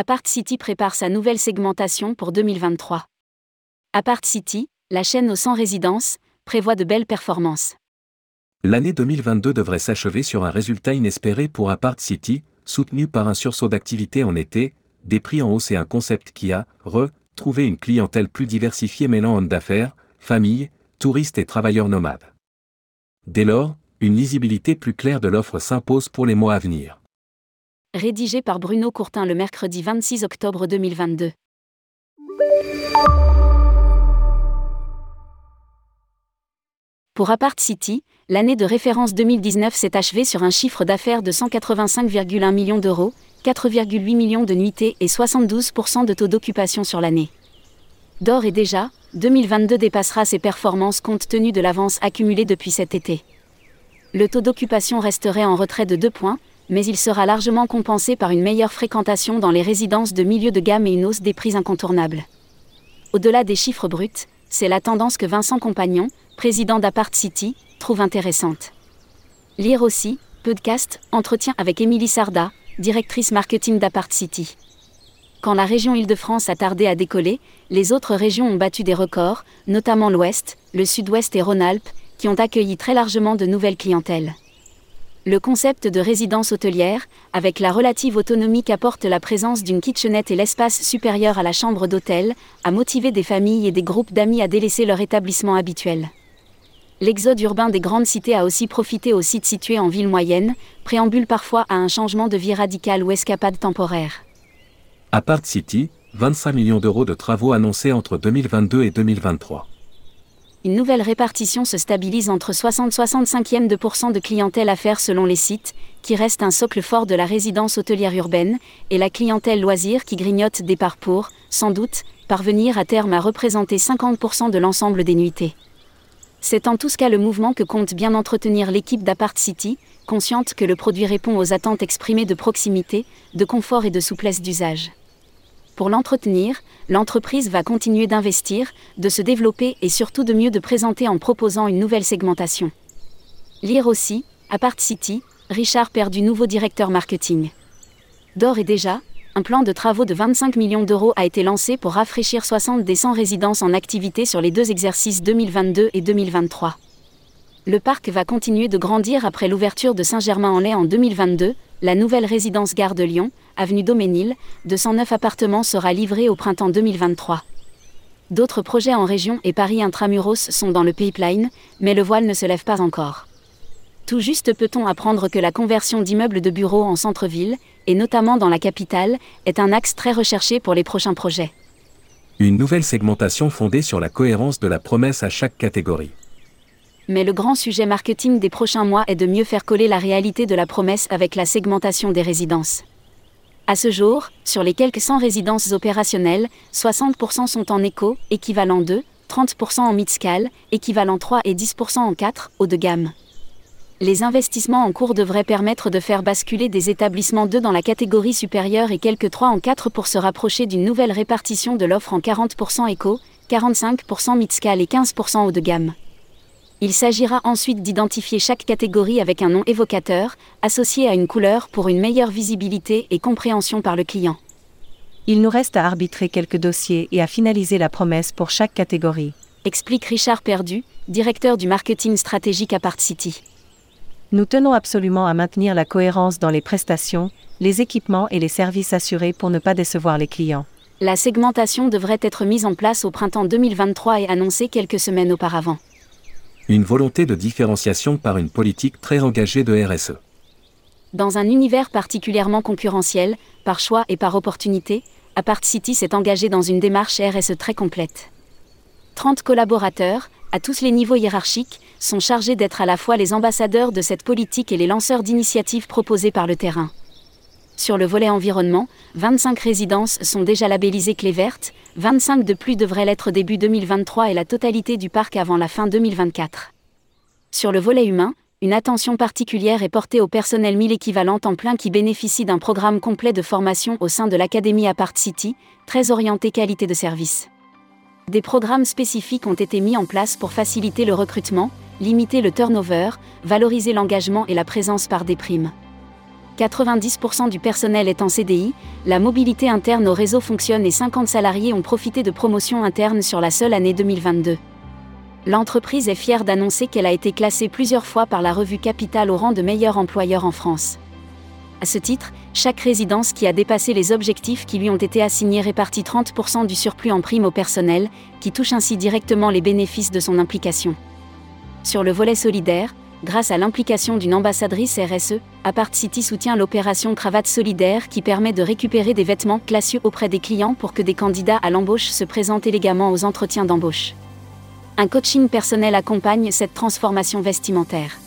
Apart City prépare sa nouvelle segmentation pour 2023. Apart City, la chaîne aux 100 résidences, prévoit de belles performances. L'année 2022 devrait s'achever sur un résultat inespéré pour Apart City, soutenu par un sursaut d'activité en été, des prix en hausse et un concept qui a, re, trouvé une clientèle plus diversifiée mêlant hommes d'affaires, familles, touristes et travailleurs nomades. Dès lors, une lisibilité plus claire de l'offre s'impose pour les mois à venir. Rédigé par Bruno Courtin le mercredi 26 octobre 2022. Pour Apart City, l'année de référence 2019 s'est achevée sur un chiffre d'affaires de 185,1 millions d'euros, 4,8 millions de nuitées et 72% de taux d'occupation sur l'année. D'or et déjà, 2022 dépassera ses performances compte tenu de l'avance accumulée depuis cet été. Le taux d'occupation resterait en retrait de 2 points, mais il sera largement compensé par une meilleure fréquentation dans les résidences de milieu de gamme et une hausse des prix incontournables. Au-delà des chiffres bruts, c'est la tendance que Vincent Compagnon, président d'Apart City, trouve intéressante. Lire aussi, podcast, entretien avec Émilie Sarda, directrice marketing d'Apart City. Quand la région Île-de-France a tardé à décoller, les autres régions ont battu des records, notamment l'Ouest, le Sud-Ouest et Rhône-Alpes, qui ont accueilli très largement de nouvelles clientèles. Le concept de résidence hôtelière, avec la relative autonomie qu'apporte la présence d'une kitchenette et l'espace supérieur à la chambre d'hôtel, a motivé des familles et des groupes d'amis à délaisser leur établissement habituel. L'exode urbain des grandes cités a aussi profité aux sites situés en ville moyenne, préambule parfois à un changement de vie radical ou escapade temporaire. Apart City, 25 millions d'euros de travaux annoncés entre 2022 et 2023 une nouvelle répartition se stabilise entre 60-65e de de clientèle à faire selon les sites, qui reste un socle fort de la résidence hôtelière urbaine, et la clientèle loisir qui grignote des parts pour, sans doute, parvenir à terme à représenter 50% de l'ensemble des nuitées. C'est en tout cas le mouvement que compte bien entretenir l'équipe d'Apart City, consciente que le produit répond aux attentes exprimées de proximité, de confort et de souplesse d'usage. Pour l'entretenir, l'entreprise va continuer d'investir, de se développer et surtout de mieux de présenter en proposant une nouvelle segmentation. Lire aussi, Apart City, Richard du nouveau directeur marketing. D'or et déjà, un plan de travaux de 25 millions d'euros a été lancé pour rafraîchir 60 des 100 résidences en activité sur les deux exercices 2022 et 2023. Le parc va continuer de grandir après l'ouverture de Saint-Germain-en-Laye en 2022, la nouvelle résidence Gare de Lyon, avenue Doménil, de 109 appartements sera livrée au printemps 2023. D'autres projets en région et Paris intramuros sont dans le pipeline, mais le voile ne se lève pas encore. Tout juste peut-on apprendre que la conversion d'immeubles de bureaux en centre-ville, et notamment dans la capitale, est un axe très recherché pour les prochains projets. Une nouvelle segmentation fondée sur la cohérence de la promesse à chaque catégorie mais le grand sujet marketing des prochains mois est de mieux faire coller la réalité de la promesse avec la segmentation des résidences. À ce jour, sur les quelques 100 résidences opérationnelles, 60% sont en éco, équivalent 2, 30% en mid-scale, équivalent 3 et 10% en 4, haut de gamme. Les investissements en cours devraient permettre de faire basculer des établissements 2 dans la catégorie supérieure et quelques 3 en 4 pour se rapprocher d'une nouvelle répartition de l'offre en 40% éco, 45% mid-scale et 15% haut de gamme. Il s'agira ensuite d'identifier chaque catégorie avec un nom évocateur, associé à une couleur pour une meilleure visibilité et compréhension par le client. Il nous reste à arbitrer quelques dossiers et à finaliser la promesse pour chaque catégorie. Explique Richard Perdu, directeur du marketing stratégique à Part City. Nous tenons absolument à maintenir la cohérence dans les prestations, les équipements et les services assurés pour ne pas décevoir les clients. La segmentation devrait être mise en place au printemps 2023 et annoncée quelques semaines auparavant une volonté de différenciation par une politique très engagée de RSE. Dans un univers particulièrement concurrentiel, par choix et par opportunité, Apart City s'est engagé dans une démarche RSE très complète. 30 collaborateurs, à tous les niveaux hiérarchiques, sont chargés d'être à la fois les ambassadeurs de cette politique et les lanceurs d'initiatives proposées par le terrain. Sur le volet environnement, 25 résidences sont déjà labellisées clé verte, 25 de plus devraient l'être début 2023 et la totalité du parc avant la fin 2024. Sur le volet humain, une attention particulière est portée au personnel 1000 équivalent en plein qui bénéficie d'un programme complet de formation au sein de l'Académie Apart City, très orienté qualité de service. Des programmes spécifiques ont été mis en place pour faciliter le recrutement, limiter le turnover, valoriser l'engagement et la présence par des primes. 90% du personnel est en CDI, la mobilité interne au réseau fonctionne et 50 salariés ont profité de promotions internes sur la seule année 2022. L'entreprise est fière d'annoncer qu'elle a été classée plusieurs fois par la revue Capital au rang de meilleur employeur en France. À ce titre, chaque résidence qui a dépassé les objectifs qui lui ont été assignés répartit 30% du surplus en prime au personnel, qui touche ainsi directement les bénéfices de son implication. Sur le volet solidaire, grâce à l'implication d'une ambassadrice RSE, Apart City soutient l'opération Cravate Solidaire qui permet de récupérer des vêtements classieux auprès des clients pour que des candidats à l'embauche se présentent élégamment aux entretiens d'embauche. Un coaching personnel accompagne cette transformation vestimentaire.